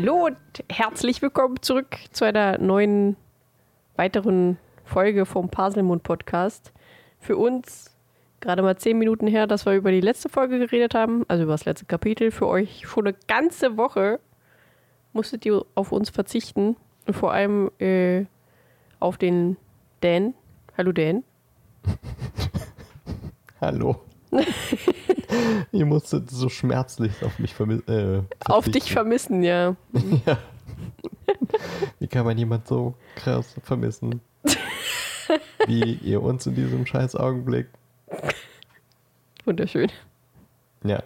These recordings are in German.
Hallo und herzlich willkommen zurück zu einer neuen, weiteren Folge vom Paselmund Podcast. Für uns gerade mal zehn Minuten her, dass wir über die letzte Folge geredet haben, also über das letzte Kapitel. Für euch schon eine ganze Woche musstet ihr auf uns verzichten und vor allem äh, auf den Dan. Hallo Dan. Hallo. Ihr musstet so schmerzlich auf mich vermissen. Äh, auf dich vermissen, ja. ja. Wie kann man jemand so krass vermissen? Wie ihr uns in diesem scheiß Augenblick. Wunderschön. Ja.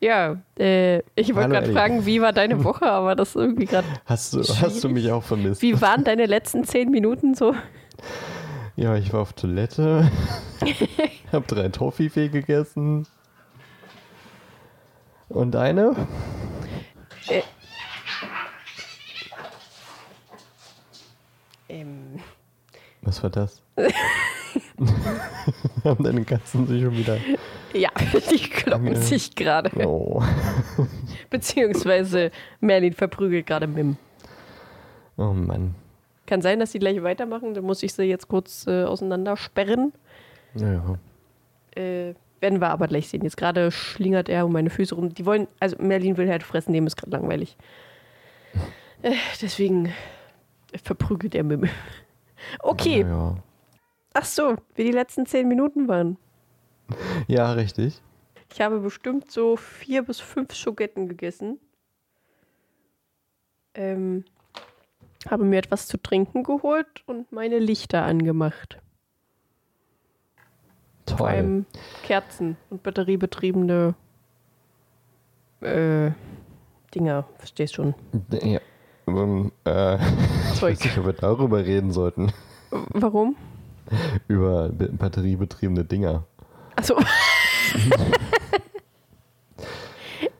Ja, äh, ich wollte gerade fragen, wie war deine Woche, aber das irgendwie gerade. Hast du, hast du mich auch vermisst? Wie waren deine letzten zehn Minuten so? Ja, ich war auf Toilette, hab drei Toffifee gegessen. Und deine? Äh, ähm. Was war das? Haben deine Katzen sich schon wieder. Ja, die kloppen sich gerade. Oh. Beziehungsweise Merlin verprügelt gerade Mim. Oh Mann. Kann sein, dass sie gleich weitermachen. Dann muss ich sie jetzt kurz äh, auseinandersperren. Ja. Äh, werden wir aber gleich sehen. Jetzt gerade schlingert er um meine Füße rum. Die wollen, also Merlin will halt fressen, dem ist gerade langweilig. Äh, deswegen verprügelt er Mim. Okay. Ja, ja. Ach so, wie die letzten zehn Minuten waren. Ja, richtig. Ich habe bestimmt so vier bis fünf Schogetten gegessen. Ähm, habe mir etwas zu trinken geholt und meine Lichter angemacht. Toll. Vor allem Kerzen und batteriebetriebene äh, Dinger, verstehst schon. Ja. Um, äh, Zeug. Ich weiß nicht, ob wir darüber reden sollten. Warum? Über batteriebetriebene Dinger. Achso.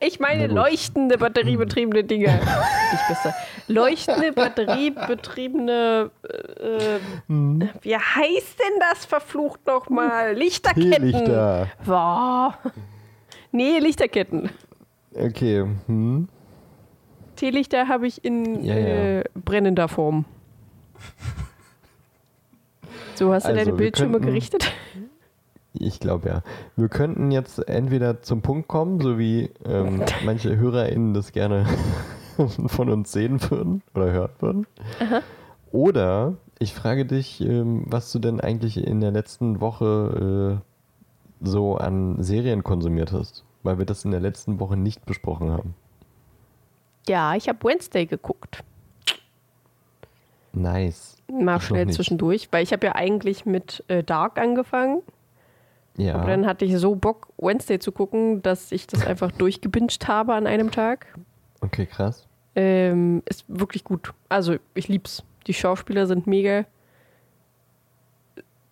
Ich meine leuchtende batteriebetriebene Dinge. Nicht besser. Leuchtende batteriebetriebene. Äh, hm. Wie heißt denn das verflucht nochmal? Lichterketten. Lichter. Wow. Nee, Lichterketten. Okay. Hm. Teelichter habe ich in ja, ja. Äh, brennender Form. So, hast du also, deine Bildschirme könnten, gerichtet? Ich glaube ja. Wir könnten jetzt entweder zum Punkt kommen, so wie ähm, manche HörerInnen das gerne von uns sehen würden oder hören würden. Aha. Oder ich frage dich, ähm, was du denn eigentlich in der letzten Woche äh, so an Serien konsumiert hast, weil wir das in der letzten Woche nicht besprochen haben. Ja, ich habe Wednesday geguckt. Nice. Mal schnell zwischendurch, weil ich habe ja eigentlich mit äh, Dark angefangen. Ja. Aber dann hatte ich so Bock, Wednesday zu gucken, dass ich das einfach durchgebinged habe an einem Tag. Okay, krass. Ähm, ist wirklich gut. Also, ich lieb's. Die Schauspieler sind mega.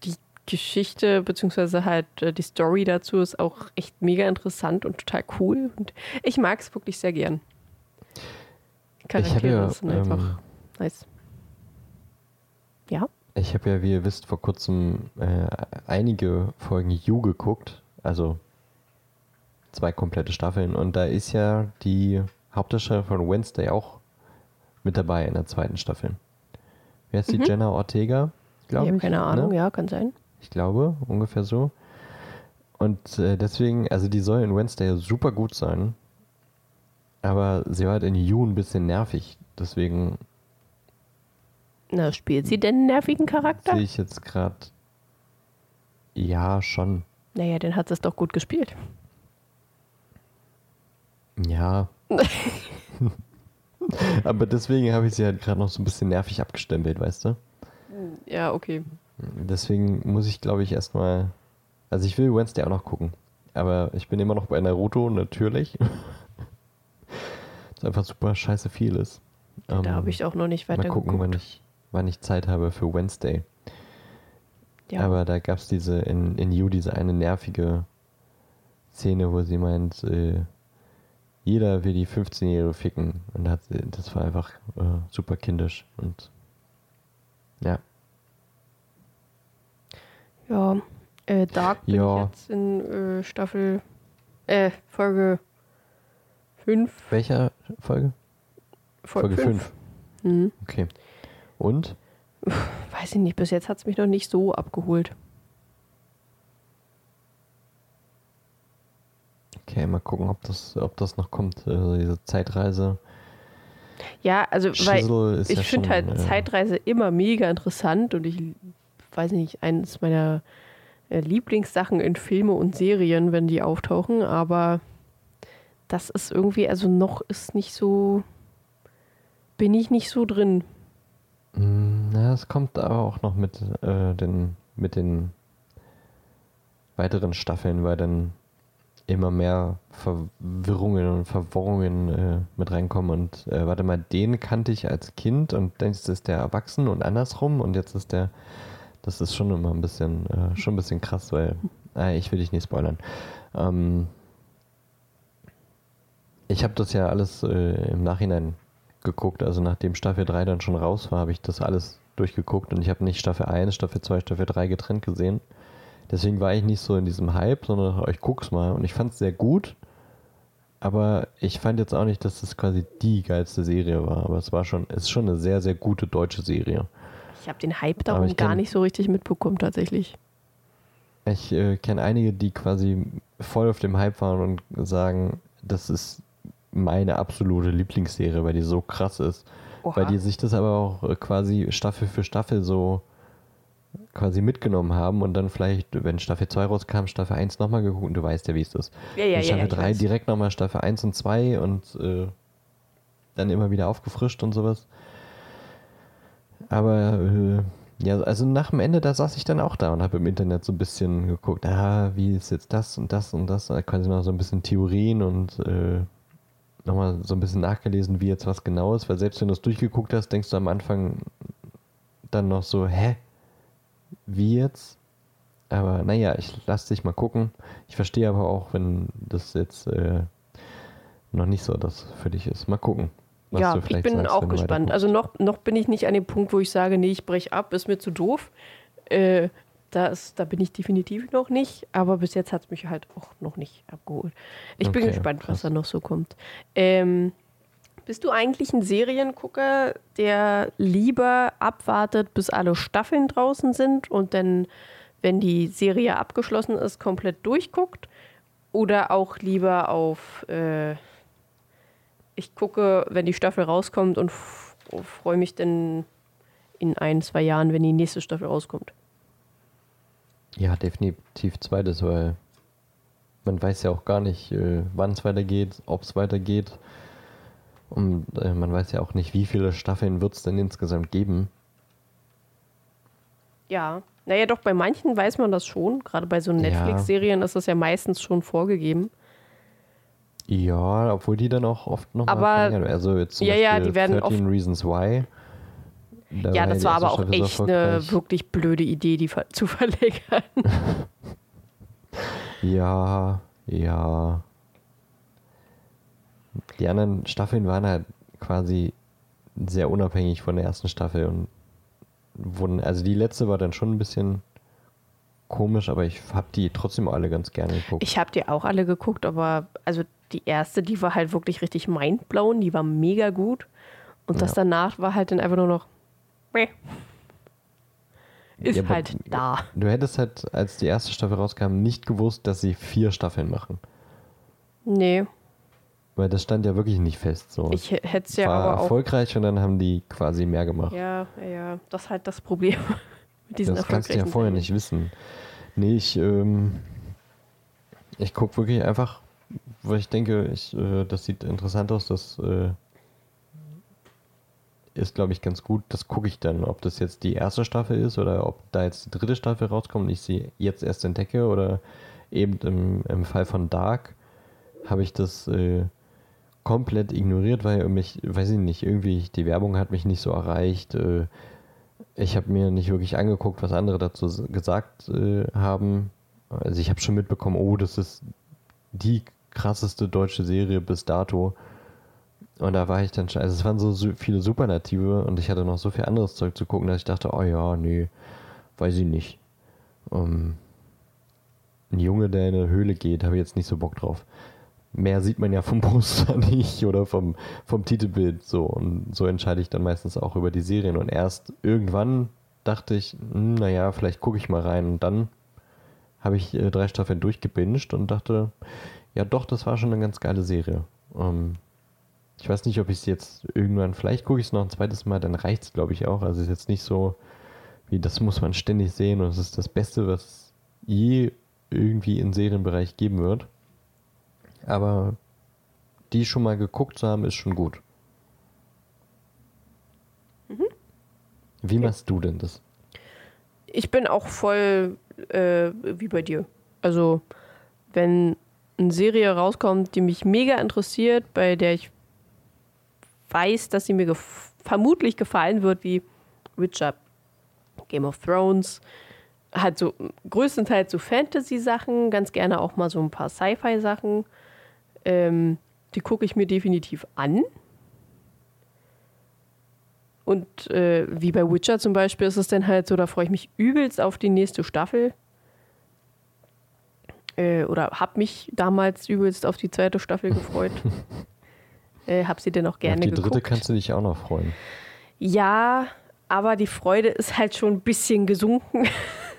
Die Geschichte, beziehungsweise halt äh, die Story dazu ist auch echt mega interessant und total cool. Und ich mag es wirklich sehr gern. Charaktere ja, sind einfach ähm, nice. Ja? Ich habe ja, wie ihr wisst, vor kurzem äh, einige Folgen You geguckt. Also zwei komplette Staffeln. Und da ist ja die Hauptdarstellerin von Wednesday auch mit dabei in der zweiten Staffel. Wer ist die mhm. Jenna Ortega? Glaube ich. habe keine Ahnung, ne? ja, kann sein. Ich glaube, ungefähr so. Und äh, deswegen, also die soll in Wednesday super gut sein. Aber sie war halt in You ein bisschen nervig. Deswegen na, spielt sie denn einen nervigen Charakter? Sehe ich jetzt gerade. Ja, schon. Naja, dann hat sie es doch gut gespielt. Ja. Aber deswegen habe ich sie halt gerade noch so ein bisschen nervig abgestempelt, weißt du? Ja, okay. Deswegen muss ich, glaube ich, erstmal. Also, ich will Wednesday auch noch gucken. Aber ich bin immer noch bei Naruto, natürlich. das einfach super scheiße viel ist. Da um, habe ich auch noch nicht weiter Mal gucken, geguckt. wann ich wann ich Zeit habe für Wednesday. Ja. Aber da gab es diese, in, in You diese eine nervige Szene, wo sie meint, äh, jeder will die 15-Jährige ficken. Und hat, das war einfach äh, super kindisch. Und ja. Ja, äh, Dark bin ja. ich jetzt in äh, Staffel, äh, Folge 5. Welcher Folge? Folge Folge 5. 5. Mhm. Okay. Und? Weiß ich nicht, bis jetzt hat es mich noch nicht so abgeholt. Okay, mal gucken, ob das, ob das noch kommt. Also diese Zeitreise. Ja, also weil Schissel ich ja finde halt äh, Zeitreise immer mega interessant und ich weiß nicht, eines meiner äh, Lieblingssachen in Filme und Serien, wenn die auftauchen, aber das ist irgendwie, also noch ist nicht so, bin ich nicht so drin. Na, es kommt aber auch noch mit, äh, den, mit den weiteren Staffeln, weil dann immer mehr Verwirrungen und Verworrungen äh, mit reinkommen. Und äh, warte mal, den kannte ich als Kind und jetzt ist der erwachsen und andersrum und jetzt ist der, das ist schon immer ein bisschen, äh, schon ein bisschen krass, weil, äh, ich will dich nicht spoilern. Ähm, ich habe das ja alles äh, im Nachhinein geguckt, also nachdem Staffel 3 dann schon raus war, habe ich das alles durchgeguckt und ich habe nicht Staffel 1, Staffel 2, Staffel 3 getrennt gesehen. Deswegen war ich nicht so in diesem Hype, sondern ich guck's mal und ich fand es sehr gut, aber ich fand jetzt auch nicht, dass das quasi die geilste Serie war, aber es war schon, es ist schon eine sehr, sehr gute deutsche Serie. Ich habe den Hype darum ich gar kenn- nicht so richtig mitbekommen, tatsächlich. Ich äh, kenne einige, die quasi voll auf dem Hype waren und sagen, das ist meine absolute Lieblingsserie, weil die so krass ist. Oha. Weil die sich das aber auch äh, quasi Staffel für Staffel so quasi mitgenommen haben und dann vielleicht, wenn Staffel 2 rauskam, Staffel 1 nochmal geguckt und du weißt ja, wie es ist. Ja, ja. Staffel ja, ich 3 weiß. direkt nochmal Staffel 1 und 2 und äh, dann immer wieder aufgefrischt und sowas. Aber äh, ja, also nach dem Ende, da saß ich dann auch da und habe im Internet so ein bisschen geguckt, ah, wie ist jetzt das und das und das, da quasi noch so ein bisschen Theorien und äh, nochmal so ein bisschen nachgelesen, wie jetzt was genau ist, weil selbst wenn du es durchgeguckt hast, denkst du am Anfang dann noch so, hä? Wie jetzt? Aber naja, ich lass dich mal gucken. Ich verstehe aber auch, wenn das jetzt äh, noch nicht so das für dich ist. Mal gucken. ja, ich bin sagst, auch gespannt. Also noch, noch bin ich nicht an dem Punkt, wo ich sage, nee, ich breche ab, ist mir zu doof. Äh, da, ist, da bin ich definitiv noch nicht, aber bis jetzt hat es mich halt auch noch nicht abgeholt. Ich bin Okay, gespannt, krass. was da noch so kommt. Ähm, bist du eigentlich ein Seriengucker, der lieber abwartet, bis alle Staffeln draußen sind und dann, wenn die Serie abgeschlossen ist, komplett durchguckt? Oder auch lieber auf, äh, ich gucke, wenn die Staffel rauskommt und freue mich dann in ein, zwei Jahren, wenn die nächste Staffel rauskommt? Ja, definitiv zweites, weil man weiß ja auch gar nicht, äh, wann es weitergeht, ob es weitergeht. Und äh, man weiß ja auch nicht, wie viele Staffeln wird es denn insgesamt geben. Ja. Naja, doch, bei manchen weiß man das schon. Gerade bei so Ja. Netflix-Serien ist das ja meistens schon vorgegeben. Ja, obwohl die dann auch oft noch Aber- verlängert. Also jetzt zum Ja, ja, Beispiel die werden 13 Reasons Why. Da ja, das war aber auch echt eine wirklich blöde Idee, die zu verlängern. Ja, ja. Die anderen Staffeln waren halt quasi sehr unabhängig von der ersten Staffel und wurden, also die letzte war dann schon ein bisschen komisch, aber ich habe die trotzdem alle ganz gerne geguckt. Ich habe die auch alle geguckt, aber also die erste, die war halt wirklich richtig mindblown, die war mega gut. Und das Ja. danach war halt dann einfach nur noch. Ist Ja, halt da. Du hättest halt, als die erste Staffel rauskam, nicht gewusst, dass sie vier Staffeln machen. Nee, Weil das stand ja wirklich nicht fest. So. ich hätte es ja war aber auch. erfolgreich und dann haben die quasi mehr gemacht. Ja, ja, ja, das ist halt das Problem mit diesen das kannst du ja vorher nicht wissen. Nee, ich, ähm, ich gucke wirklich einfach, weil ich denke, ich, äh, das sieht interessant aus, das äh, ist, glaube ich, ganz gut. Das gucke ich dann, ob das jetzt die erste Staffel ist oder ob da jetzt die dritte Staffel rauskommt und ich sie jetzt erst entdecke oder eben im, im Fall von Dark habe ich das äh, komplett ignoriert, weil mich, weiß ich nicht, irgendwie die Werbung hat mich nicht so erreicht. Äh, ich habe mir nicht wirklich angeguckt, was andere dazu gesagt äh, haben. Also ich habe schon mitbekommen, oh, das ist die krasseste deutsche Serie bis dato. Und da war ich dann schon, also es waren so viele Superlative und ich hatte noch so viel anderes Zeug zu gucken, dass ich dachte, oh ja, nee, weiß ich nicht. Ähm, ein Junge, der in eine Höhle geht, habe ich jetzt nicht so Bock drauf. mehr sieht man ja vom Poster nicht oder vom, vom Titelbild so. Und so entscheide ich dann meistens auch über die Serien. Und erst irgendwann dachte ich, hm, naja, vielleicht gucke ich mal rein. Und dann habe ich äh, drei Staffeln durchgebinged und dachte, ja doch, das war schon eine ganz geile Serie. Ähm, ich weiß nicht, ob ich es jetzt irgendwann, vielleicht gucke ich es noch ein zweites Mal, dann reicht es, glaube ich, auch. Also es ist jetzt nicht so, wie das muss man ständig sehen und es ist das Beste, was je irgendwie im Serienbereich geben wird. Aber die schon mal geguckt zu haben, ist schon gut. Mhm. Wie machst du denn das? Ich bin auch voll äh, wie bei dir. Also, wenn eine Serie rauskommt, die mich mega interessiert, bei der ich weiß, dass sie mir gef vermutlich gefallen wird, wie Witcher, Game of Thrones, halt so größtenteils so Fantasy-Sachen, ganz gerne auch mal so ein paar Sci-Fi-Sachen. Ähm, die gucke ich mir definitiv an. Und äh, wie bei Witcher zum Beispiel ist es dann halt so, da freue ich mich übelst auf die nächste Staffel. Äh, oder habe mich damals übelst auf die zweite Staffel gefreut. äh, hab sie denn auch gerne geguckt. Auf die dritte kannst du dich auch noch freuen. Ja, aber die Freude ist halt schon ein bisschen gesunken.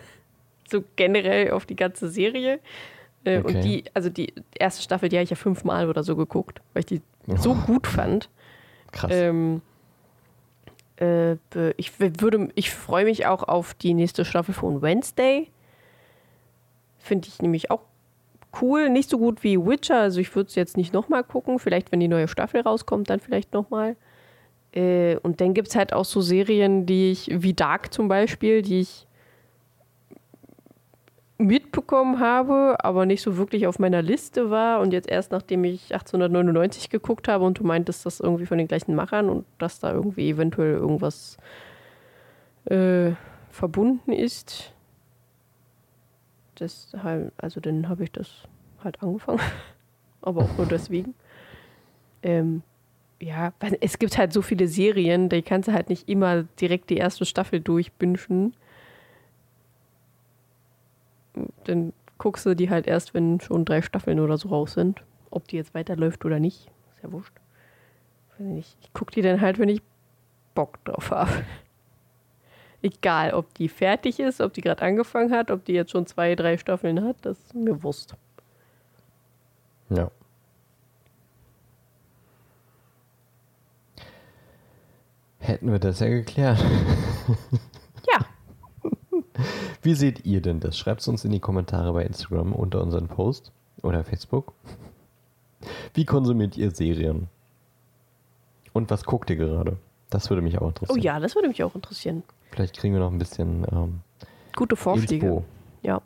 so generell auf die ganze Serie. Äh, okay. Und die, also die erste Staffel, die habe ich ja fünfmal oder so geguckt, weil ich die oh. so gut fand. Krass. Ähm, äh, ich würde, ich freue mich auch auf die nächste Staffel von Wednesday. Finde ich nämlich auch cool. Nicht so gut wie Witcher, also ich würde es jetzt nicht nochmal gucken. Vielleicht, wenn die neue Staffel rauskommt, dann vielleicht nochmal. Äh, und dann gibt es halt auch so Serien, die ich, wie Dark zum Beispiel, die ich mitbekommen habe, aber nicht so wirklich auf meiner Liste war und jetzt erst nachdem ich 1899 geguckt habe und du meintest, das irgendwie von den gleichen Machern und dass da irgendwie eventuell irgendwas äh, verbunden ist. Deshalb, also dann habe ich das halt angefangen, aber auch nur deswegen. Ähm, ja, es gibt halt so viele Serien, da kannst du halt nicht immer direkt die erste Staffel durchbünschen dann guckst du die halt erst, wenn schon drei Staffeln oder so raus sind. Ob die jetzt weiterläuft oder nicht, ist ja wurscht. Ich, ich gucke die dann halt, wenn ich Bock drauf habe. Egal, ob die fertig ist, ob die gerade angefangen hat, ob die jetzt schon zwei, drei Staffeln hat, das ist mir wurscht. Ja. Hätten wir das ja geklärt. Wie seht ihr denn das? Schreibt es uns in die Kommentare bei Instagram unter unseren Post oder Facebook. Wie konsumiert ihr Serien? Und was guckt ihr gerade? Das würde mich auch interessieren. Oh ja, das würde mich auch interessieren. Vielleicht kriegen wir noch ein bisschen ähm, gute Vorschläge. Inspo. Ja.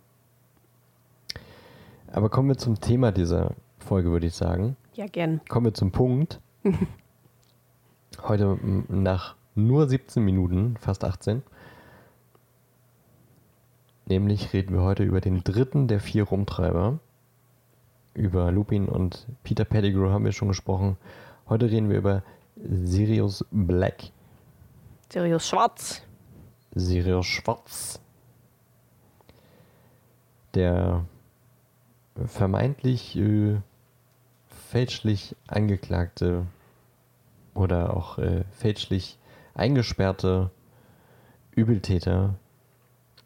Aber kommen wir zum Thema dieser Folge, würde ich sagen. Ja, gern. Kommen wir zum Punkt. Heute nach nur 17 Minuten, fast 18, Nämlich reden wir heute über den dritten der vier Rumtreiber. Über Lupin und Peter Pettigrew haben wir schon gesprochen. Heute reden wir über Sirius Black. Sirius Schwarz. Sirius Schwarz. Der vermeintlich äh, fälschlich angeklagte oder auch äh, fälschlich eingesperrte Übeltäter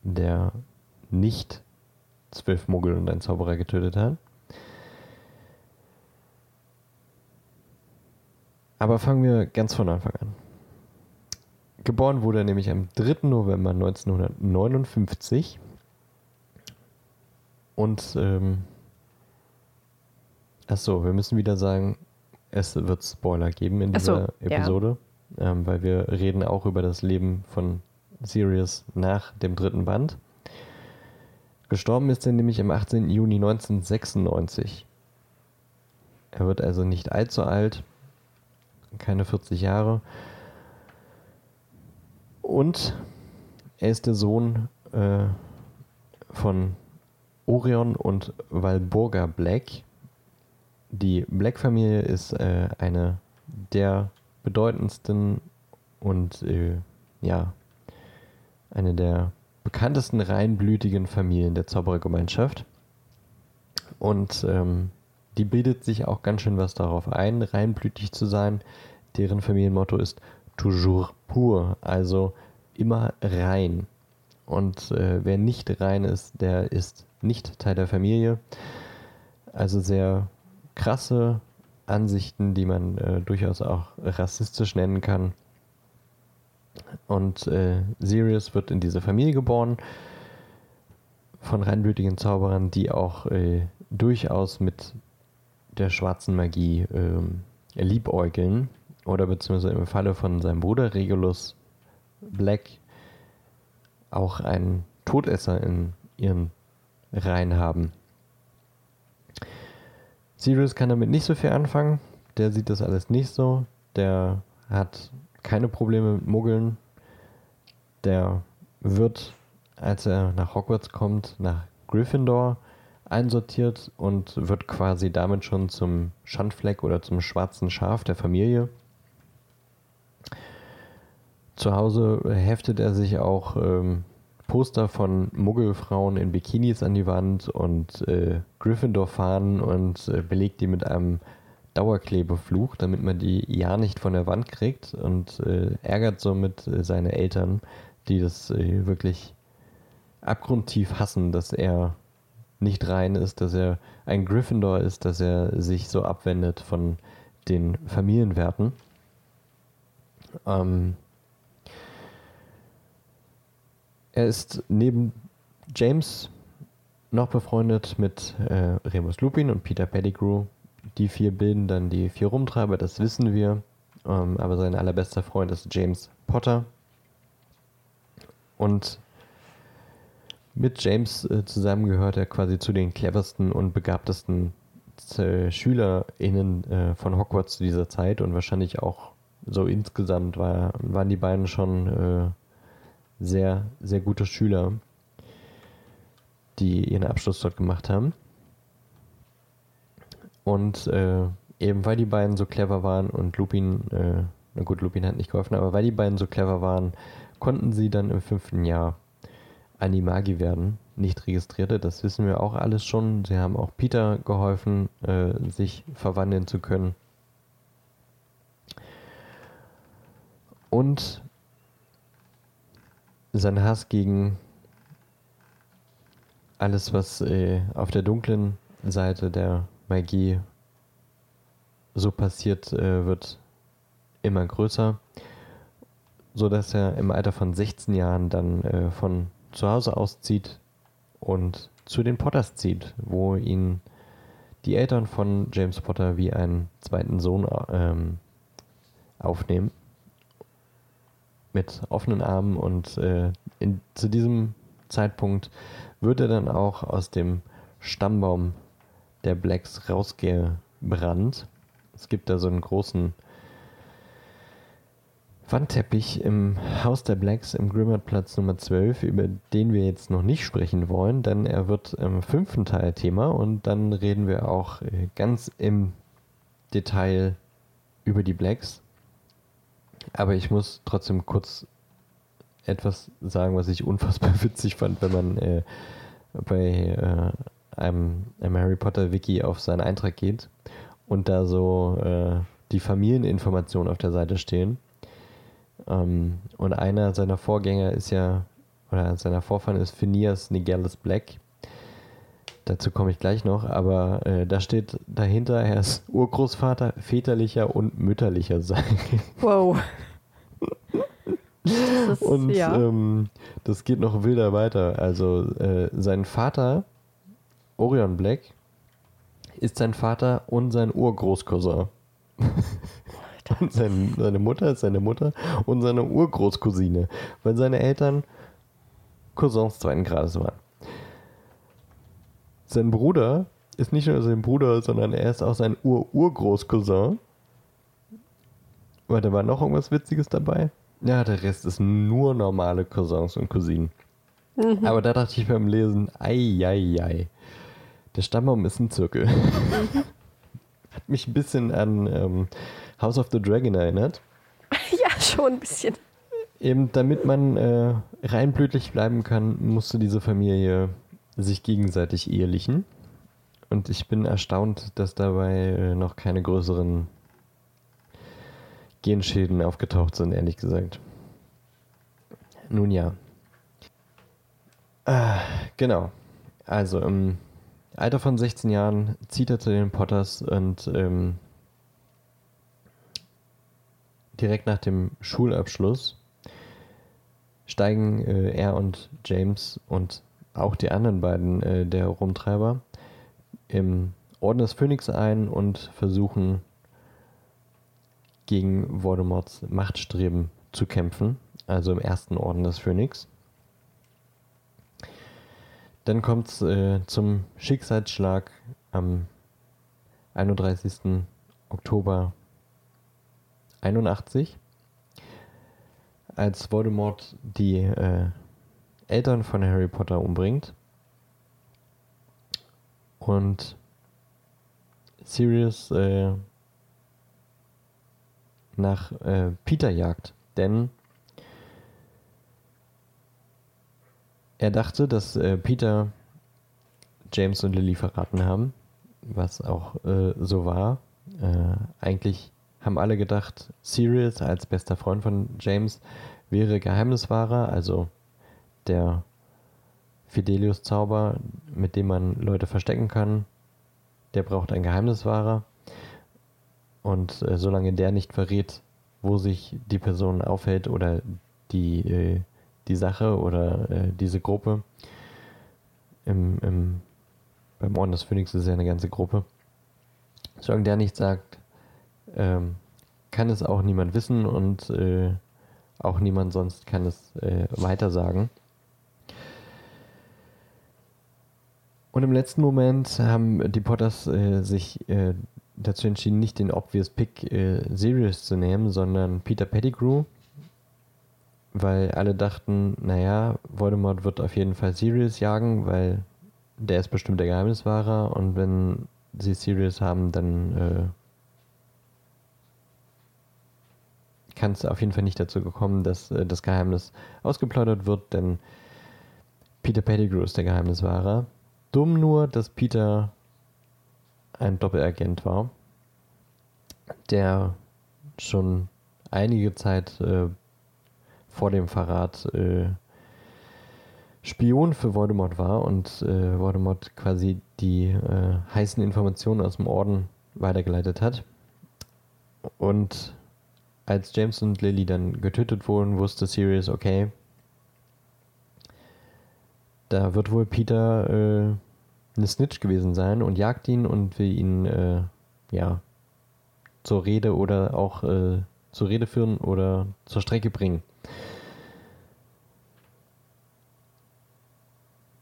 der nicht zwölf Muggel und ein Zauberer getötet hat. Aber fangen wir ganz von Anfang an. Geboren wurde er nämlich am 3. November 1959. Und, ähm, achso, wir müssen wieder sagen, es wird Spoiler geben in dieser so, Episode, ja. ähm, weil wir reden auch über das Leben von Sirius nach dem dritten Band. Gestorben ist er nämlich am 18. Juni 1996. Er wird also nicht allzu alt, keine 40 Jahre. Und er ist der Sohn äh, von Orion und Walburga Black. Die Black-Familie ist äh, eine der bedeutendsten und äh, ja, eine der bekanntesten reinblütigen Familien der Zauberergemeinschaft. Und ähm, die bildet sich auch ganz schön was darauf ein, reinblütig zu sein. Deren Familienmotto ist toujours pur, also immer rein. Und äh, wer nicht rein ist, der ist nicht Teil der Familie. Also sehr krasse Ansichten, die man äh, durchaus auch rassistisch nennen kann. Und äh, Sirius wird in diese Familie geboren von reinblütigen Zauberern, die auch äh, durchaus mit der schwarzen Magie ähm, liebäugeln. Oder beziehungsweise im Falle von seinem Bruder Regulus Black auch einen Todesser in ihren Reihen haben. Sirius kann damit nicht so viel anfangen. Der sieht das alles nicht so. Der hat keine Probleme mit Muggeln. Der wird, als er nach Hogwarts kommt, nach Gryffindor einsortiert und wird quasi damit schon zum Schandfleck oder zum schwarzen Schaf der Familie. Zu Hause heftet er sich auch ähm, Poster von Muggelfrauen in Bikinis an die Wand und äh, Gryffindor-Fahnen und äh, belegt die mit einem Dauerklebefluch, damit man die ja nicht von der Wand kriegt und äh, ärgert somit äh, seine Eltern, die das äh, wirklich abgrundtief hassen, dass er nicht rein ist, dass er ein Gryffindor ist, dass er sich so abwendet von den Familienwerten. Ähm, er ist neben James noch befreundet mit äh, Remus Lupin und Peter Pettigrew. Die vier bilden dann die vier Rumtreiber, das wissen wir. Ähm, aber sein allerbester Freund ist James Potter. Und mit James äh, zusammen gehört er quasi zu den cleversten und begabtesten äh, SchülerInnen äh, von Hogwarts zu dieser Zeit und wahrscheinlich auch so insgesamt war, waren die beiden schon äh, sehr, sehr gute Schüler, die ihren Abschluss dort gemacht haben. Und äh, eben weil die beiden so clever waren und Lupin, äh, na gut, Lupin hat nicht geholfen, aber weil die beiden so clever waren, konnten sie dann im fünften Jahr Animagi werden. Nicht registrierte, das wissen wir auch alles schon. Sie haben auch Peter geholfen, äh, sich verwandeln zu können. Und sein Hass gegen alles, was äh, auf der dunklen Seite der Magie so passiert, äh, wird immer größer, so dass er im Alter von 16 Jahren dann äh, von zu Hause auszieht und zu den Potters zieht, wo ihn die Eltern von James Potter wie einen zweiten Sohn ähm, aufnehmen mit offenen Armen und äh, in, zu diesem Zeitpunkt wird er dann auch aus dem Stammbaum der Blacks rausgebrannt. Es gibt da so einen großen Wandteppich im Haus der Blacks im Grimmauld-Platz Nummer 12, über den wir jetzt noch nicht sprechen wollen, denn er wird im fünften Teil Thema und dann reden wir auch äh, ganz im Detail über die Blacks. Aber ich muss trotzdem kurz etwas sagen, was ich unfassbar witzig fand, wenn man äh, bei äh, einem, einem, Harry Potter Wiki auf seinen Eintrag geht und da so äh, die Familieninformationen auf der Seite stehen. Ähm, und einer seiner Vorgänger ist ja, oder seiner Vorfahren ist Phineas Nigellus Black. Dazu komme ich gleich noch, aber äh, da steht dahinter, er ist Urgroßvater väterlicher und mütterlicher sein. Wow. Das ist, und ja. ähm, das geht noch wilder weiter. Also äh, sein Vater, Orion Black, ist sein Vater und sein Urgroßcousin. und sein, seine Mutter ist seine Mutter und seine Urgroßcousine, weil seine Eltern Cousins zweiten Grades waren. Sein Bruder ist nicht nur sein Bruder, sondern er ist auch sein Ur-Urgroßcousin. Warte, war noch irgendwas Witziges dabei? Ja, der Rest ist nur normale Cousins und Cousinen. Mhm. Aber da dachte ich beim Lesen, ei, ei, ei. Der Stammbaum ist ein Zirkel. Mhm. Hat mich ein bisschen an ähm, House of the Dragon erinnert. Ja, schon ein bisschen. Eben damit man äh, reinblütlich bleiben kann, musste diese Familie sich gegenseitig ehelichen. Und ich bin erstaunt, dass dabei äh, noch keine größeren Genschäden aufgetaucht sind, ehrlich gesagt. Nun ja. Ah, genau. Also im Alter von 16 Jahren zieht er zu den Potters und ähm, direkt nach dem Schulabschluss steigen äh, er und James und auch die anderen beiden äh, der Rumtreiber im Orden des Phönix ein und versuchen gegen Voldemorts Machtstreben zu kämpfen, also im ersten Orden des Phönix. Dann kommt es äh, zum Schicksalsschlag am 31. Oktober 81, als Voldemort die äh, Eltern von Harry Potter umbringt. Und Sirius äh, nach äh, Peter jagt, denn er dachte, dass äh, Peter James und Lily verraten haben, was auch äh, so war. Äh, eigentlich haben alle gedacht, Sirius als bester Freund von James wäre Geheimniswahrer, also der Fidelius-Zauber, mit dem man Leute verstecken kann. Der braucht einen Geheimniswahrer. Und äh, solange der nicht verrät, wo sich die Person aufhält oder die, äh, die Sache oder äh, diese Gruppe, im, im, beim Orden des Phönix ist ja eine ganze Gruppe, solange der nicht sagt, ähm, kann es auch niemand wissen und äh, auch niemand sonst kann es äh, weitersagen. Und im letzten Moment haben die Potters äh, sich äh, dazu entschieden, nicht den obvious Pick äh, Sirius zu nehmen, sondern Peter Pettigrew, weil alle dachten, naja, Voldemort wird auf jeden Fall Sirius jagen, weil der ist bestimmt der Geheimniswahrer und wenn sie Sirius haben, dann äh, kann es auf jeden Fall nicht dazu gekommen, dass äh, das Geheimnis ausgeplaudert wird, denn Peter Pettigrew ist der Geheimniswahrer. Dumm nur, dass Peter ein Doppelagent war, der schon einige Zeit äh, vor dem Verrat äh, Spion für Voldemort war und äh, Voldemort quasi die äh, heißen Informationen aus dem Orden weitergeleitet hat. Und als James und Lily dann getötet wurden, wusste Sirius, okay, da wird wohl Peter äh, eine Snitch gewesen sein und jagt ihn und will ihn äh, ja zur Rede oder auch äh, zur Rede führen oder zur Strecke bringen.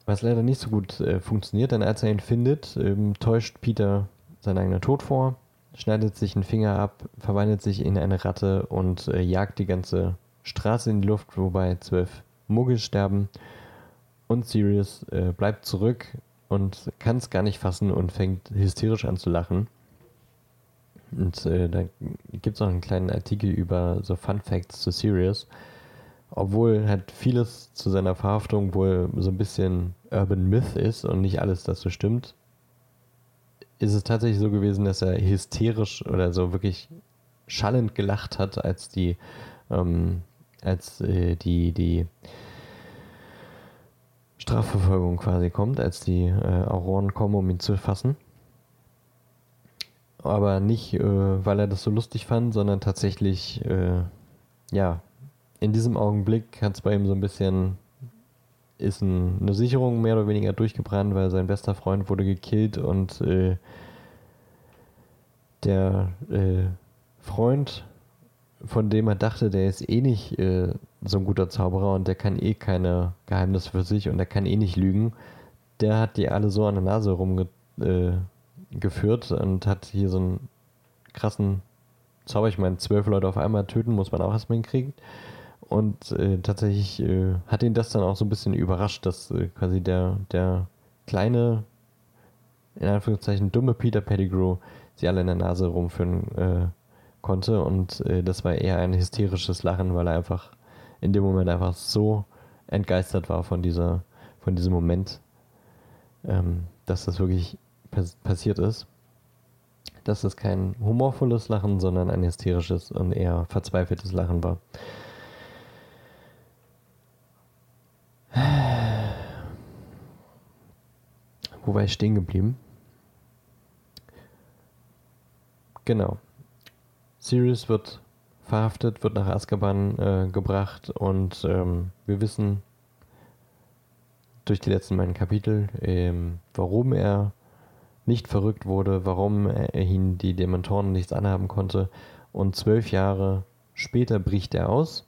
Was leider nicht so gut äh, funktioniert, denn als er ihn findet, ähm, täuscht Peter seinen eigenen Tod vor, schneidet sich einen Finger ab, verwandelt sich in eine Ratte und äh, jagt die ganze Straße in die Luft, wobei zwölf Muggel sterben. Und Sirius äh, bleibt zurück und kann es gar nicht fassen und fängt hysterisch an zu lachen. Und äh, da gibt es auch einen kleinen Artikel über so Fun Facts zu Sirius. Obwohl halt vieles zu seiner Verhaftung wohl so ein bisschen Urban Myth ist und nicht alles dazu stimmt, ist es tatsächlich so gewesen, dass er hysterisch oder so wirklich schallend gelacht hat, als die, ähm, als äh, die, die Strafverfolgung quasi kommt, als die äh, Auroren kommen, um ihn zu fassen. Aber nicht, äh, weil er das so lustig fand, sondern tatsächlich, äh, ja, in diesem Augenblick hat es bei ihm so ein bisschen, ist ein, eine Sicherung mehr oder weniger durchgebrannt, weil sein bester Freund wurde gekillt und äh, der äh, Freund, von dem er dachte, der ist eh nicht äh, so ein guter Zauberer und der kann eh keine Geheimnisse für sich und der kann eh nicht lügen. Der hat die alle so an der Nase rumgeführt äh, und hat hier so einen krassen Zauber. Ich meine, zwölf Leute auf einmal töten muss man auch erstmal hinkriegen. Und äh, tatsächlich äh, hat ihn das dann auch so ein bisschen überrascht, dass äh, quasi der, der kleine, in Anführungszeichen dumme Peter Pettigrew sie alle in der Nase rumführen äh, konnte. Und äh, das war eher ein hysterisches Lachen, weil er einfach in dem Moment einfach so entgeistert war von dieser, von diesem Moment, ähm, dass das wirklich pass passiert ist. Dass es kein humorvolles Lachen, sondern ein hysterisches und eher verzweifeltes Lachen war. Wo war ich stehen geblieben? Genau. Sirius wird verhaftet, wird nach Azkaban äh, gebracht und ähm, wir wissen durch die letzten beiden Kapitel, ähm, warum er nicht verrückt wurde, warum er ihn die Dementoren nichts anhaben konnte. Und zwölf Jahre später bricht er aus,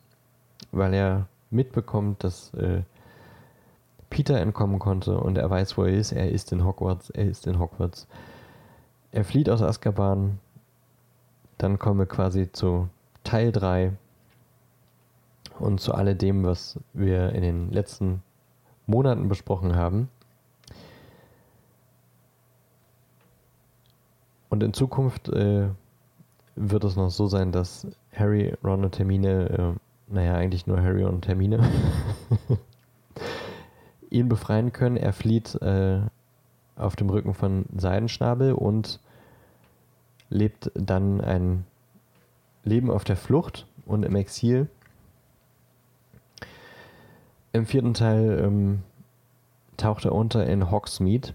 weil er mitbekommt, dass äh, Peter entkommen konnte und er weiß, wo er ist. Er ist in Hogwarts. Er ist in Hogwarts. Er flieht aus Azkaban. Dann kommen wir quasi zu Teil 3 und zu alledem, was wir in den letzten Monaten besprochen haben. Und in Zukunft äh, wird es noch so sein, dass Harry, Ron und Hermine, äh, naja, eigentlich nur Harry und Hermine, ihn befreien können. Er flieht äh, auf dem Rücken von Seidenschnabel und lebt dann ein Leben auf der Flucht und im Exil. Im vierten Teil ähm, taucht er unter in Hogsmeade.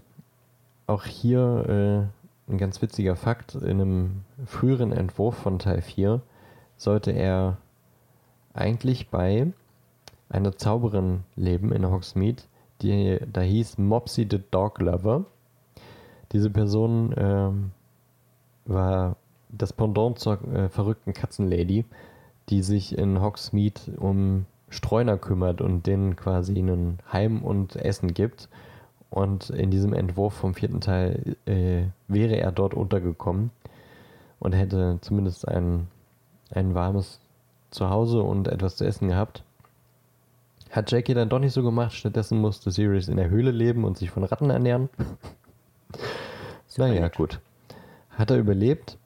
Auch hier äh, ein ganz witziger Fakt. In einem früheren Entwurf von Teil 4 sollte er eigentlich bei einer Zauberin leben in Hogsmeade, die da hieß Mopsy the Dog Lover. Diese Person ähm, war das Pendant zur äh, verrückten Katzenlady, die sich in Hogsmeade um Streuner kümmert und denen quasi ein Heim und Essen gibt. Und in diesem Entwurf vom vierten Teil äh, wäre er dort untergekommen und hätte zumindest ein, ein warmes Zuhause und etwas zu essen gehabt. Hat Jackie dann doch nicht so gemacht. Stattdessen musste Sirius in der Höhle leben und sich von Ratten ernähren. naja, gut. Hat er überlebt.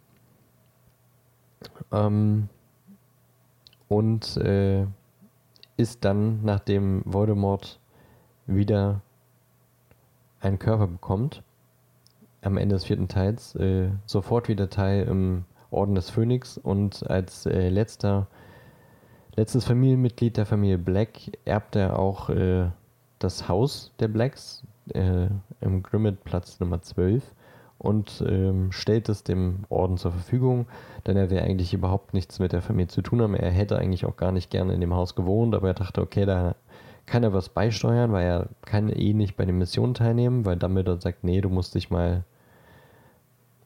Ähm, und äh, ist dann, nachdem Voldemort wieder einen Körper bekommt, am Ende des vierten Teils, äh, sofort wieder Teil im Orden des Phönix und als äh, letzter Letztes Familienmitglied der Familie Black erbt er auch äh, das Haus der Blacks äh, im Grimmet Platz Nummer 12 und ähm, stellt es dem Orden zur Verfügung, denn er will eigentlich überhaupt nichts mit der Familie zu tun haben. Er hätte eigentlich auch gar nicht gerne in dem Haus gewohnt, aber er dachte, okay, da kann er was beisteuern, weil er kann eh nicht bei den Missionen teilnehmen, weil Dumbledore sagt, nee, du musst dich mal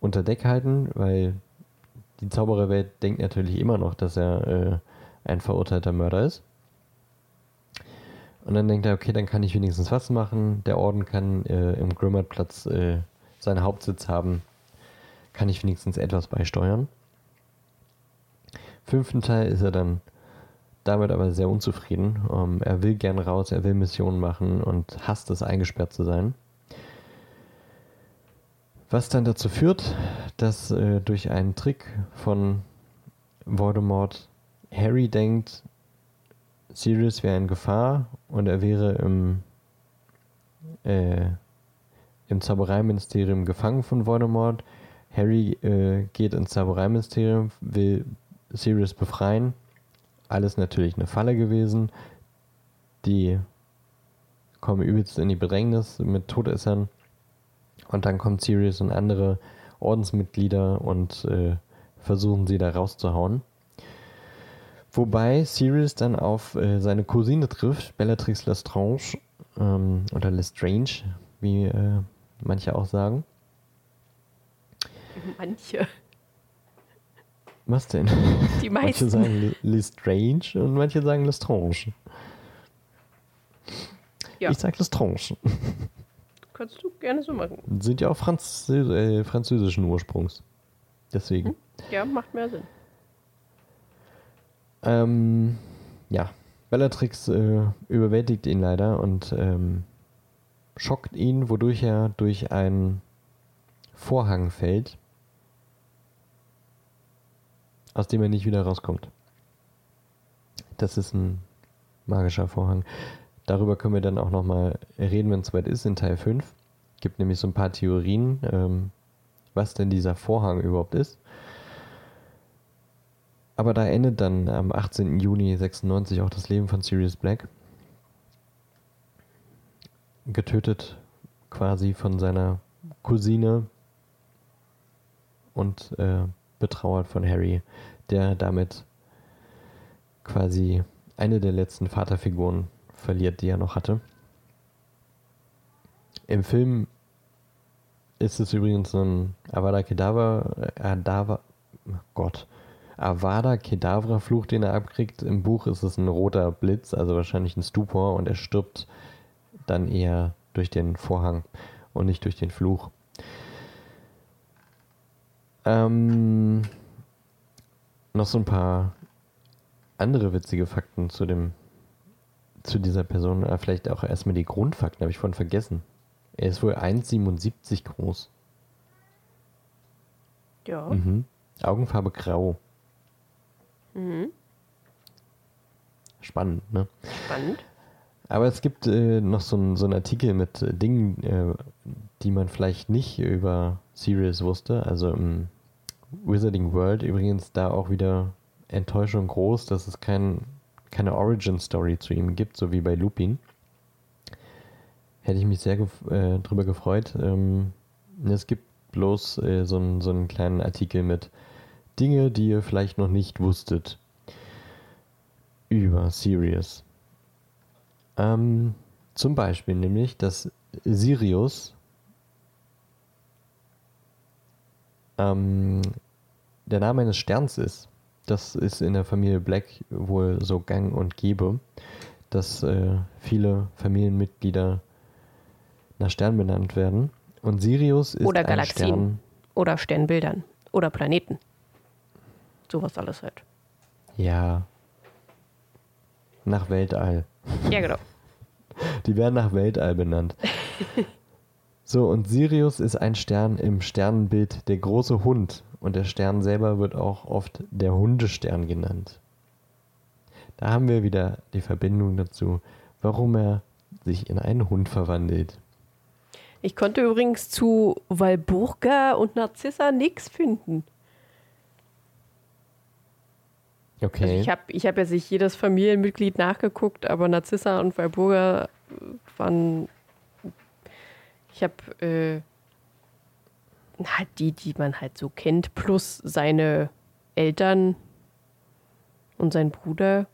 unter Deck halten, weil die Zaubererwelt denkt natürlich immer noch, dass er äh, ein verurteilter Mörder ist. Und dann denkt er, okay, dann kann ich wenigstens was machen. Der Orden kann äh, im Grimmauld-Platz äh, seinen Hauptsitz haben. Kann ich wenigstens etwas beisteuern. Fünften Teil ist er dann damit aber sehr unzufrieden. Ähm, er will gern raus, er will Missionen machen und hasst es, eingesperrt zu sein. Was dann dazu führt, dass äh, durch einen Trick von Voldemort Harry denkt, Sirius wäre in Gefahr und er wäre im, äh, im Zaubereiministerium gefangen von Voldemort. Harry äh, geht ins Zaubereiministerium, will Sirius befreien. Alles natürlich eine Falle gewesen. Die kommen übelst in die Bedrängnis mit Todessern. Und dann kommt Sirius und andere Ordensmitglieder und äh, versuchen sie da rauszuhauen. Wobei Sirius dann auf äh, seine Cousine trifft, Bellatrix Lestrange, ähm, oder Lestrange, wie äh, manche auch sagen. Manche. Was denn? Die meisten. Manche sagen Lestrange und manche sagen Lestrange. Ja. Ich sag Lestrange. Kannst du gerne so machen. Sind ja auch Franz äh, französischen Ursprungs. Deswegen. Hm? Ja, macht mehr Sinn. Ähm, ja, Bellatrix äh, überwältigt ihn leider und ähm, schockt ihn, wodurch er durch einen Vorhang fällt, aus dem er nicht wieder rauskommt. Das ist ein magischer Vorhang. Darüber können wir dann auch nochmal reden, wenn es weit ist, in Teil 5. gibt nämlich so ein paar Theorien, ähm, was denn dieser Vorhang überhaupt ist. Aber da endet dann am 18. Juni 96 auch das Leben von Sirius Black. Getötet quasi von seiner Cousine und äh, betrauert von Harry, der damit quasi eine der letzten Vaterfiguren verliert, die er noch hatte. Im Film ist es übrigens ein Avada Kedavra, äh, Adava, Gott, Avada Kedavra Fluch, den er abkriegt. Im Buch ist es ein roter Blitz, also wahrscheinlich ein Stupor und er stirbt dann eher durch den Vorhang und nicht durch den Fluch. Ähm, noch so ein paar andere witzige Fakten zu dem zu dieser Person. Äh, vielleicht auch erstmal die Grundfakten, habe ich vorhin vergessen. Er ist wohl 1,77 groß. Ja. Mhm. Augenfarbe grau. Mhm. Spannend, ne? Spannend. Aber es gibt äh, noch so einen so Artikel mit äh, Dingen, äh, die man vielleicht nicht über Sirius wusste. Also im Wizarding World übrigens da auch wieder Enttäuschung groß, dass es kein, keine Origin-Story zu ihm gibt, so wie bei Lupin. Hätte ich mich sehr gef äh, drüber gefreut. Ähm, es gibt bloß äh, so, einen, so einen kleinen Artikel mit Dinge, die ihr vielleicht noch nicht wusstet über Sirius. Ähm, zum Beispiel nämlich, dass Sirius ähm, der Name eines Sterns ist. Das ist in der Familie Black wohl so gang und gäbe, dass äh, viele Familienmitglieder nach Sternen benannt werden. Und Sirius ist Oder ein Galaxien. Stern. Oder Sternbildern. Oder Planeten. Sowas alles halt. Ja. Nach Weltall. Ja, genau. Die werden nach Weltall benannt. so, und Sirius ist ein Stern im Sternenbild der große Hund. Und der Stern selber wird auch oft der Hundestern genannt. Da haben wir wieder die Verbindung dazu, warum er sich in einen Hund verwandelt. Ich konnte übrigens zu Walburga und Narzissa nichts finden. Okay. Also ich habe ich hab jetzt nicht jedes Familienmitglied nachgeguckt, aber Narzissa und Walburga waren. Ich habe äh, halt die, die man halt so kennt, plus seine Eltern und sein Bruder.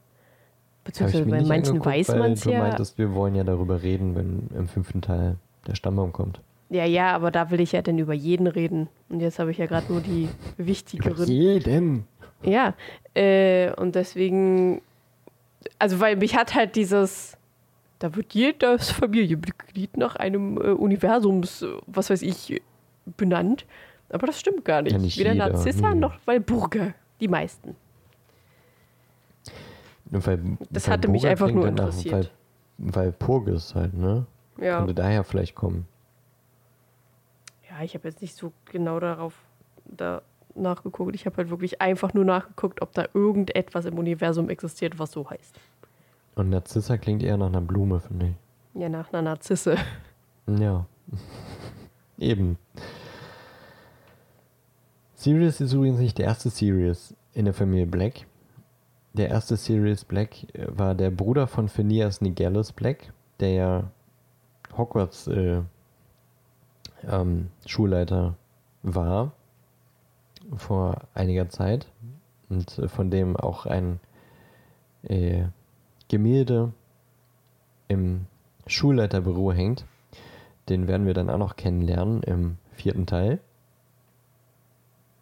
Beziehungsweise bei manchen angeguckt, weiß man es Du ja. meintest, wir wollen ja darüber reden, wenn im fünften Teil der Stammbaum kommt. Ja, ja, aber da will ich ja dann über jeden reden. Und jetzt habe ich ja gerade nur die wichtigeren. jeden. Ja, äh, und deswegen, also weil mich hat halt dieses, da wird jedes Familienmitglied nach einem äh, Universums, äh, was weiß ich, benannt. Aber das stimmt gar nicht. Ja, nicht Weder jeder, Narzissa nee. noch Walburga. Die meisten. Weil, Das weil hatte mich einfach nur interessiert. Weil, weil Purgis halt, ne? Ja. Könnte daher vielleicht kommen. Ja, ich habe jetzt nicht so genau darauf da nachgeguckt. Ich habe halt wirklich einfach nur nachgeguckt, ob da irgendetwas im Universum existiert, was so heißt. Und Narzissa klingt eher nach einer Blume, finde ich. Ja, nach einer Narzisse. Ja. Eben. Sirius ist übrigens nicht der erste Sirius in der Familie Black. Der erste Sirius Black äh, war der Bruder von Phineas Nigellus Black, der ja Hogwarts äh, ähm, Schulleiter war vor einiger Zeit und äh, von dem auch ein äh, Gemälde im Schulleiterbüro hängt. Den werden wir dann auch noch kennenlernen im vierten Teil.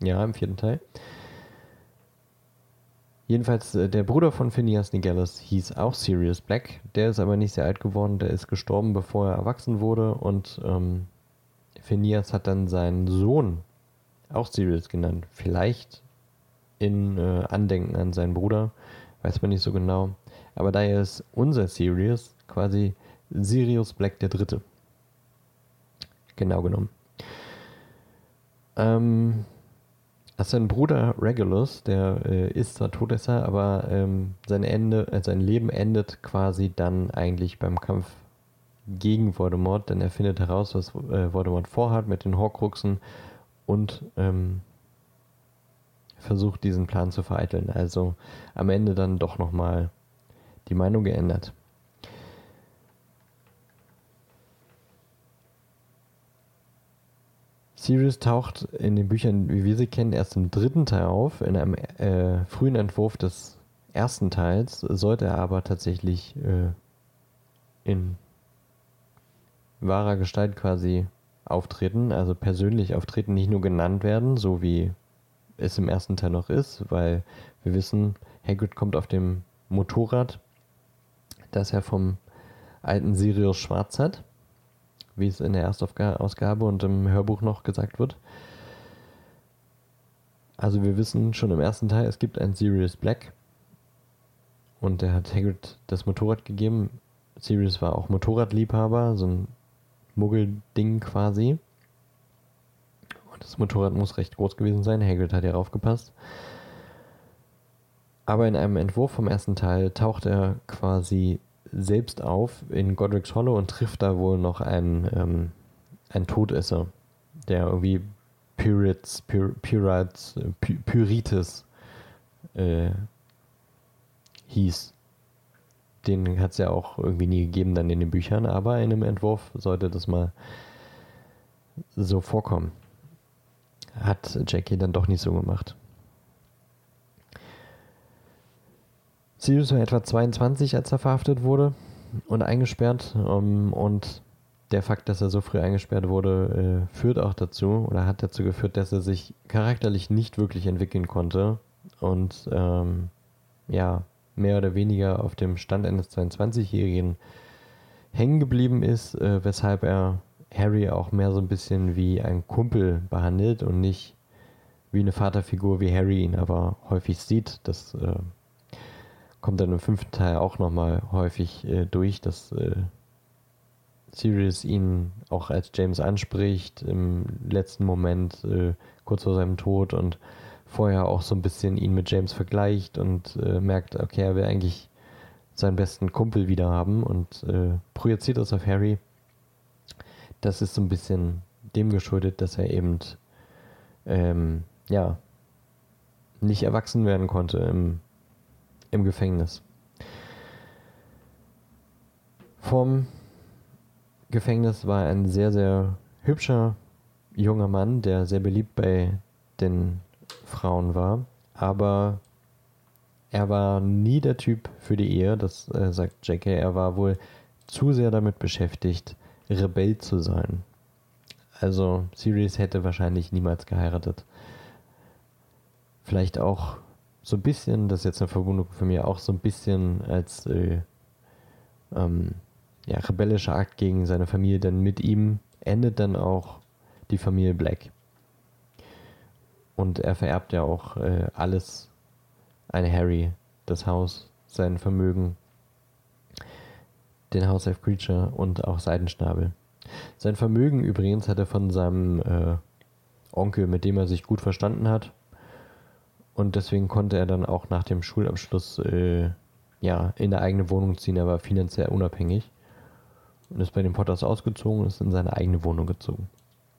Ja, im vierten Teil. Jedenfalls, äh, der Bruder von Phineas Nigellus hieß auch Sirius Black. Der ist aber nicht sehr alt geworden. Der ist gestorben, bevor er erwachsen wurde. Und ähm, Phineas hat dann seinen Sohn auch Sirius genannt. Vielleicht in äh, Andenken an seinen Bruder. Weiß man nicht so genau. Aber daher ist unser Sirius quasi Sirius Black der Dritte. Genau genommen. Ähm, also sein Bruder Regulus, der äh, ist zwar Todesser, aber ähm, sein, Ende, äh, sein Leben endet quasi dann eigentlich beim Kampf gegen Voldemort, denn er findet heraus, was äh, Voldemort vorhat mit den Horcruxen und ähm, versucht, diesen Plan zu vereiteln. Also am Ende dann doch nochmal die Meinung geändert. Sirius taucht in den Büchern, wie wir sie kennen, erst im dritten Teil auf. In einem äh, frühen Entwurf des ersten Teils sollte er aber tatsächlich äh, in wahrer Gestalt quasi auftreten, also persönlich auftreten, nicht nur genannt werden, so wie es im ersten Teil noch ist, weil wir wissen, Hagrid kommt auf dem Motorrad, das er vom alten Sirius Schwarz hat wie es in der Erstausgabe und im Hörbuch noch gesagt wird. Also wir wissen schon im ersten Teil, es gibt einen Sirius Black und der hat Hagrid das Motorrad gegeben. Sirius war auch Motorradliebhaber, so ein Muggelding quasi. Und das Motorrad muss recht groß gewesen sein. Hagrid hat ja aufgepasst. Aber in einem Entwurf vom ersten Teil taucht er quasi selbst auf in Godric's Hollow und trifft da wohl noch einen, ähm, einen Todesser, der irgendwie Pirates, Pir Pirates, Py Pyrites äh, hieß. Den hat es ja auch irgendwie nie gegeben dann in den Büchern, aber in einem Entwurf sollte das mal so vorkommen. Hat Jackie dann doch nicht so gemacht. Sirius war etwa 22, als er verhaftet wurde und eingesperrt. Ähm, und der Fakt, dass er so früh eingesperrt wurde, äh, führt auch dazu oder hat dazu geführt, dass er sich charakterlich nicht wirklich entwickeln konnte und ähm, ja, mehr oder weniger auf dem Stand eines 22-Jährigen hängen geblieben ist, äh, weshalb er Harry auch mehr so ein bisschen wie ein Kumpel behandelt und nicht wie eine Vaterfigur, wie Harry ihn aber häufig sieht. Das äh, kommt dann im fünften Teil auch nochmal häufig äh, durch, dass äh, Sirius ihn auch als James anspricht im letzten Moment, äh, kurz vor seinem Tod und vorher auch so ein bisschen ihn mit James vergleicht und äh, merkt, okay, er will eigentlich seinen besten Kumpel wieder haben und äh, projiziert das auf Harry. Das ist so ein bisschen dem geschuldet, dass er eben ähm, ja nicht erwachsen werden konnte im im Gefängnis. Vom Gefängnis war ein sehr, sehr hübscher junger Mann, der sehr beliebt bei den Frauen war, aber er war nie der Typ für die Ehe, das äh, sagt Jackie. Er war wohl zu sehr damit beschäftigt, Rebell zu sein. Also Sirius hätte wahrscheinlich niemals geheiratet. Vielleicht auch so ein bisschen, das ist jetzt eine Verwundung von mir, auch so ein bisschen als äh, ähm, ja, rebellischer Akt gegen seine Familie, denn mit ihm endet dann auch die Familie Black. Und er vererbt ja auch äh, alles an Harry, das Haus, sein Vermögen, den House of Creature und auch Seidenschnabel. Sein Vermögen übrigens hat er von seinem äh, Onkel, mit dem er sich gut verstanden hat, und deswegen konnte er dann auch nach dem Schulabschluss äh, ja, in der eigene Wohnung ziehen. Er war finanziell unabhängig und ist bei den Potters ausgezogen und ist in seine eigene Wohnung gezogen.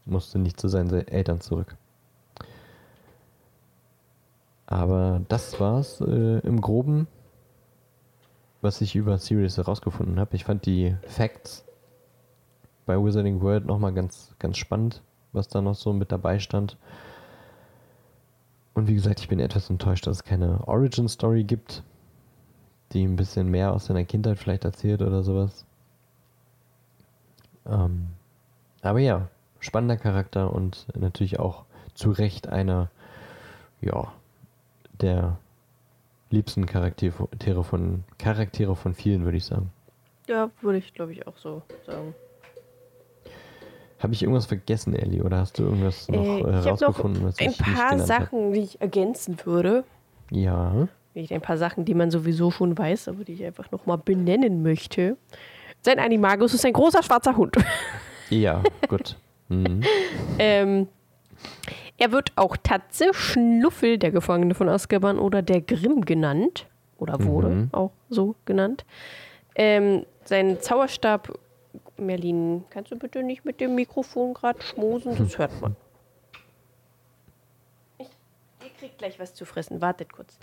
Musste nicht zu seinen Eltern zurück. Aber das war's äh, im Groben, was ich über Sirius herausgefunden habe. Ich fand die Facts bei Wizarding World nochmal ganz, ganz spannend, was da noch so mit dabei stand. Und wie gesagt, ich bin etwas enttäuscht, dass es keine Origin Story gibt, die ein bisschen mehr aus seiner Kindheit vielleicht erzählt oder sowas. Ähm, aber ja, spannender Charakter und natürlich auch zu Recht einer, ja, der liebsten Charaktere von Charaktere von vielen, würde ich sagen. Ja, würde ich, glaube ich, auch so sagen. Habe ich irgendwas vergessen, Ellie? Oder hast du irgendwas noch äh, herausgefunden? Noch ein paar Sachen, hab? die ich ergänzen würde. Ja. Ein paar Sachen, die man sowieso schon weiß, aber die ich einfach nochmal benennen möchte. Sein Animagus ist ein großer schwarzer Hund. Ja, gut. Mhm. ähm, er wird auch Tatze, Schnuffel, der Gefangene von Azkaban oder der Grimm genannt. Oder wurde mhm. auch so genannt. Ähm, sein Zauberstab Merlin, kannst du bitte nicht mit dem Mikrofon gerade schmusen? Das hört man. Ich, ihr kriegt gleich was zu fressen. Wartet kurz.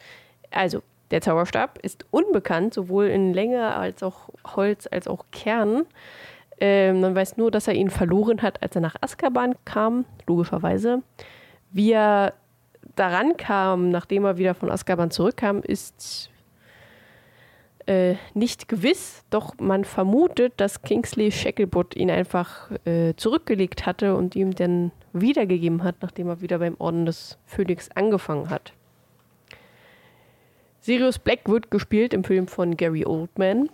Also, der Zauberstab ist unbekannt, sowohl in Länge als auch Holz als auch Kern. Ähm, man weiß nur, dass er ihn verloren hat, als er nach Azkaban kam, logischerweise. Wie er daran kam, nachdem er wieder von Azkaban zurückkam, ist äh, nicht gewiss, doch man vermutet, dass Kingsley Shacklebolt ihn einfach äh, zurückgelegt hatte und ihm dann wiedergegeben hat, nachdem er wieder beim Orden des Phönix angefangen hat. Sirius Black wird gespielt im Film von Gary Oldman,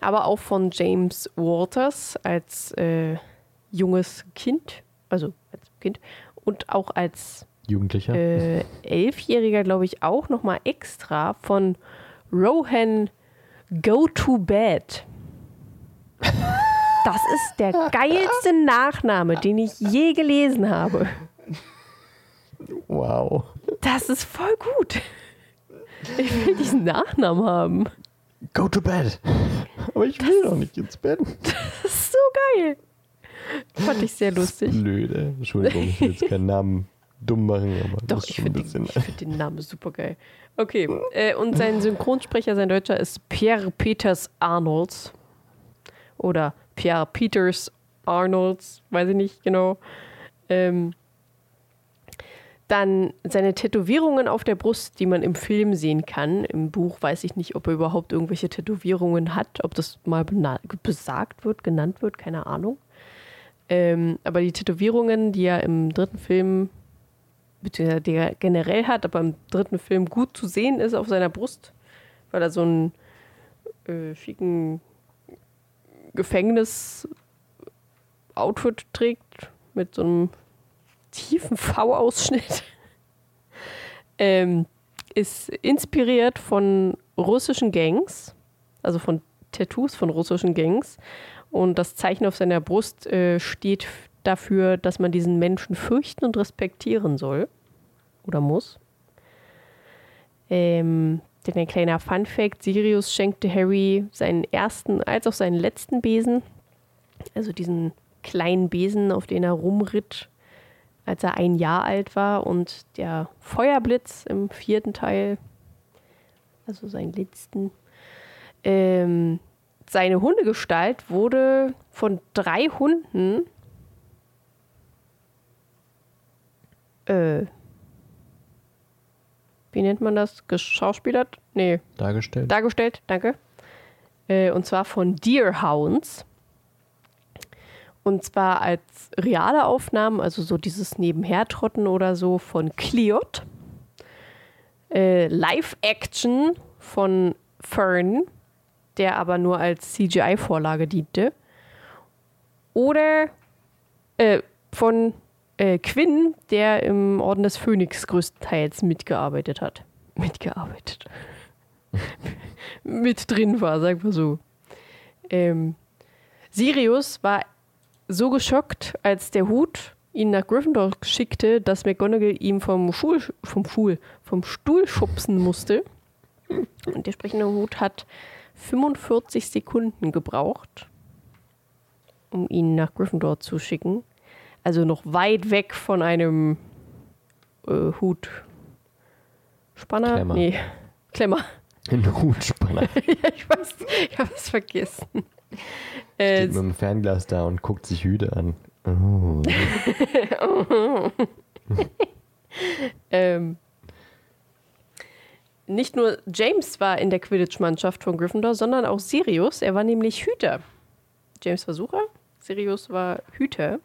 aber auch von James Waters als äh, junges Kind, also als Kind und auch als Jugendlicher. Äh, Elfjähriger, glaube ich, auch nochmal extra von Rohan Go to Bed. Das ist der geilste Nachname, den ich je gelesen habe. Wow. Das ist voll gut. Ich will diesen Nachnamen haben. Go to bed. Aber ich will doch nicht ins Bett. Das ist so geil. Fand ich sehr lustig. Blöde. Entschuldigung, ich will jetzt keinen Namen dumm machen, aber Doch, ich finde bisschen. find den Namen super geil. Okay, äh, und sein Synchronsprecher, sein Deutscher, ist Pierre Peters Arnolds. Oder Pierre Peters Arnolds, weiß ich nicht genau. Ähm, dann seine Tätowierungen auf der Brust, die man im Film sehen kann. Im Buch weiß ich nicht, ob er überhaupt irgendwelche Tätowierungen hat, ob das mal besagt wird, genannt wird, keine Ahnung. Ähm, aber die Tätowierungen, die er im dritten Film, beziehungsweise die er generell hat, aber im dritten Film gut zu sehen ist auf seiner Brust, weil er so einen äh, schicken Gefängnis-Outfit trägt mit so einem tiefen V-Ausschnitt. ähm, ist inspiriert von russischen Gangs, also von Tattoos von russischen Gangs. Und das Zeichen auf seiner Brust äh, steht dafür, dass man diesen Menschen fürchten und respektieren soll. Oder muss. Ähm, denn ein kleiner Fun-Fact: Sirius schenkte Harry seinen ersten als auch seinen letzten Besen. Also diesen kleinen Besen, auf den er rumritt, als er ein Jahr alt war. Und der Feuerblitz im vierten Teil, also seinen letzten, ähm, seine Hundegestalt wurde von drei Hunden äh, wie nennt man das? Geschauspielert? Nee, Dargestellt. dargestellt, danke. Äh, und zwar von Deerhounds. Und zwar als reale Aufnahmen, also so dieses Nebenhertrotten oder so von Cleot. Äh, Live-Action von Fern, der aber nur als CGI-Vorlage diente. Oder äh, von äh, Quinn, der im Orden des Phönix größtenteils mitgearbeitet hat. Mitgearbeitet. mit drin war, sagen wir so. Ähm, Sirius war so geschockt, als der Hut ihn nach Gryffindor schickte, dass McGonagall ihm vom, Schul, vom, Schul, vom Stuhl schubsen musste. Und der sprechende Hut hat 45 Sekunden gebraucht, um ihn nach Gryffindor zu schicken. Also noch weit weg von einem äh, Hut. Spanner? Klemmer. Nee, Klemmer. Ein Hutspanner. ja, ich weiß, ich habe es vergessen. Äh, Steht mit dem Fernglas da und guckt sich Hüte an. Oh. ähm, nicht nur James war in der Quidditch-Mannschaft von Gryffindor, sondern auch Sirius. Er war nämlich Hüter. James war Sucher, Sirius war Hüter.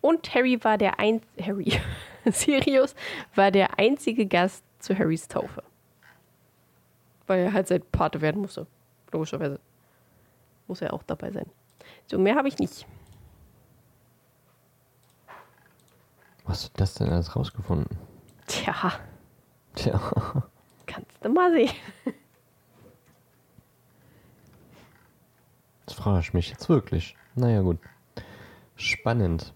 Und Harry war der ein Harry. Sirius war der einzige Gast zu Harrys Taufe. Weil er halt sein Pate werden musste. Logischerweise. Muss er auch dabei sein. So, mehr habe ich nicht. Was hast du das denn alles rausgefunden? Tja, Tja. Kannst du mal sehen. Das frage ich mich jetzt wirklich. Naja, gut. Spannend.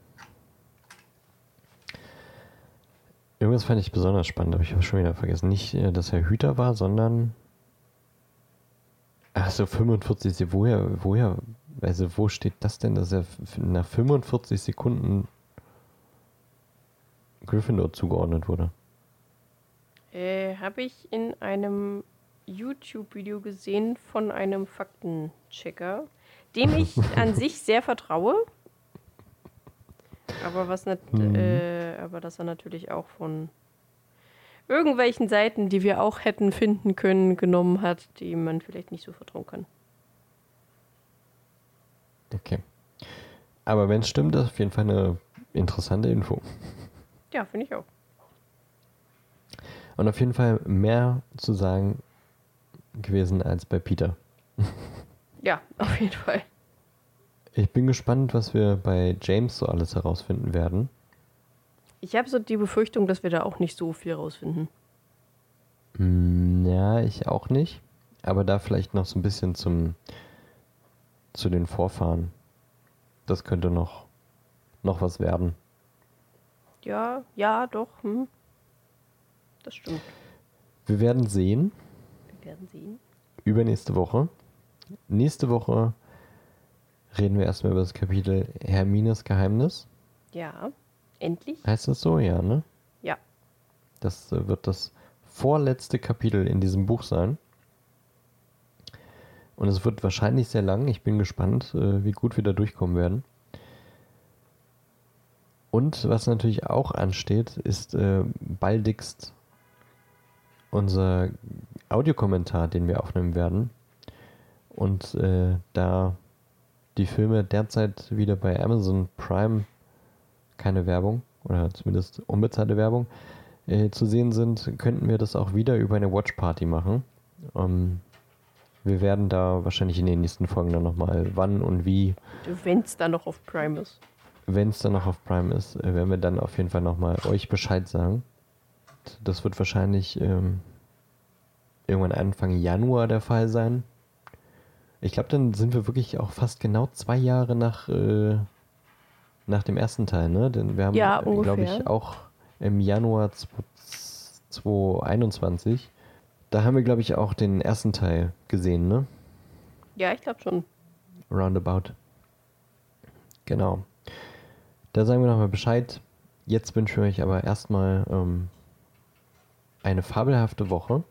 Irgendwas fand ich besonders spannend, aber ich habe schon wieder vergessen. Nicht, äh, dass er Hüter war, sondern. Ach so, 45. Woher, woher Also, wo steht das denn, dass er nach 45 Sekunden Gryffindor zugeordnet wurde? Äh, Habe ich in einem YouTube-Video gesehen von einem Faktenchecker, dem ich an sich sehr vertraue. Aber was nicht, mhm. äh, aber dass er natürlich auch von irgendwelchen Seiten, die wir auch hätten finden können, genommen hat, die man vielleicht nicht so vertrauen kann. Okay. Aber wenn es stimmt, ist auf jeden Fall eine interessante Info. Ja, finde ich auch. Und auf jeden Fall mehr zu sagen gewesen als bei Peter. Ja, auf jeden Fall. Ich bin gespannt, was wir bei James so alles herausfinden werden. Ich habe so die Befürchtung, dass wir da auch nicht so viel herausfinden. Mm, ja, ich auch nicht. Aber da vielleicht noch so ein bisschen zum zu den Vorfahren. Das könnte noch, noch was werden. Ja, ja, doch. Hm. Das stimmt. Wir werden sehen. Wir werden sehen. Übernächste Woche. Nächste Woche reden wir erstmal über das Kapitel Hermines Geheimnis. Ja, endlich. Heißt das so? Ja, ne? Ja. Das äh, wird das vorletzte Kapitel in diesem Buch sein. Und es wird wahrscheinlich sehr lang. Ich bin gespannt, äh, wie gut wir da durchkommen werden. Und was natürlich auch ansteht, ist äh, baldigst unser Audiokommentar, den wir aufnehmen werden. Und äh, da die Filme derzeit wieder bei Amazon Prime keine Werbung oder zumindest unbezahlte Werbung äh, zu sehen sind, könnten wir das auch wieder über eine Watch Party machen. Ähm, wir werden da wahrscheinlich in den nächsten Folgen dann nochmal wann und wie. Wenn es dann noch auf Prime ist. Wenn es dann noch auf Prime ist, äh, werden wir dann auf jeden Fall nochmal euch Bescheid sagen. Das wird wahrscheinlich ähm, irgendwann Anfang Januar der Fall sein. Ich glaube, dann sind wir wirklich auch fast genau zwei Jahre nach, äh, nach dem ersten Teil, ne? Denn wir haben, ja, äh, glaube ich, auch im Januar 2021 da haben wir, glaube ich, auch den ersten Teil gesehen, ne? Ja, ich glaube schon. Roundabout. Genau. Da sagen wir nochmal Bescheid. Jetzt wünschen wir euch aber erstmal ähm, eine fabelhafte Woche.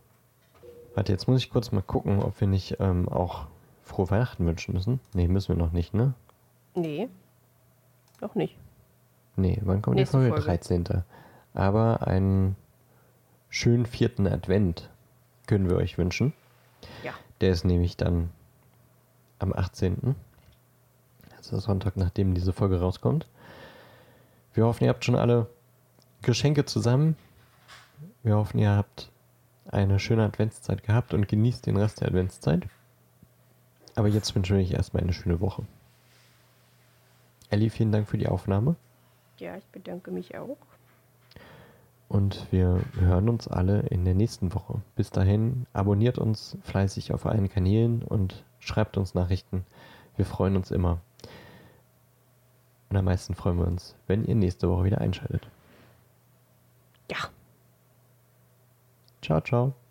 Warte, jetzt muss ich kurz mal gucken, ob wir nicht ähm, auch frohe Weihnachten wünschen müssen. Nee, müssen wir noch nicht, ne? Nee. Noch nicht. Nee, wann kommt Nächste die Folge? Folge? 13. Aber einen schönen vierten Advent können wir euch wünschen. Ja. Der ist nämlich dann am 18. Also Sonntag, nachdem diese Folge rauskommt. Wir hoffen, ihr habt schon alle Geschenke zusammen. Wir hoffen, ihr habt eine schöne Adventszeit gehabt und genießt den Rest der Adventszeit. Aber jetzt wünschen wir euch erstmal eine schöne Woche. Ellie, vielen Dank für die Aufnahme. Ja, ich bedanke mich auch. Und wir hören uns alle in der nächsten Woche. Bis dahin, abonniert uns fleißig auf allen Kanälen und schreibt uns Nachrichten. Wir freuen uns immer. Und am meisten freuen wir uns, wenn ihr nächste Woche wieder einschaltet. Ja. Ciao, ciao.